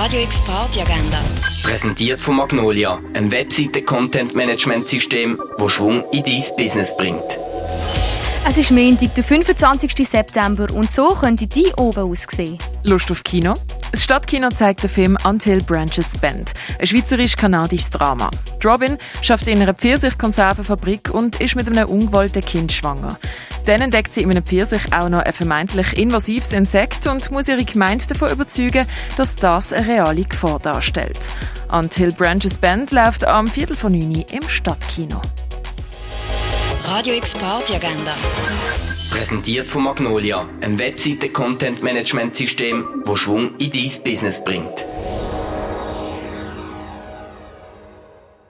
Radio X Party Agenda. Präsentiert von Magnolia, einem Webseite-Content-Management-System, das Schwung in dein Business bringt. Es ist Montag, der 25. September und so könnte die oben aussehen. Lust auf Kino? Das Stadtkino zeigt den Film Until Branches Bend, ein schweizerisch-kanadisches Drama. Robin schafft in einer Pfirsichkonservenfabrik und ist mit einem ungewollten Kind schwanger. Dann entdeckt sie in einem Pfirsich auch noch ein vermeintlich invasives Insekt und muss ihre Gemeinde davon überzeugen, dass das eine reale Gefahr darstellt. Until Branches Band läuft am Viertel von 9 im Stadtkino. Radio X Party Agenda. Präsentiert von Magnolia, einem Webseite-Content-Management-System, das Schwung in dein Business bringt.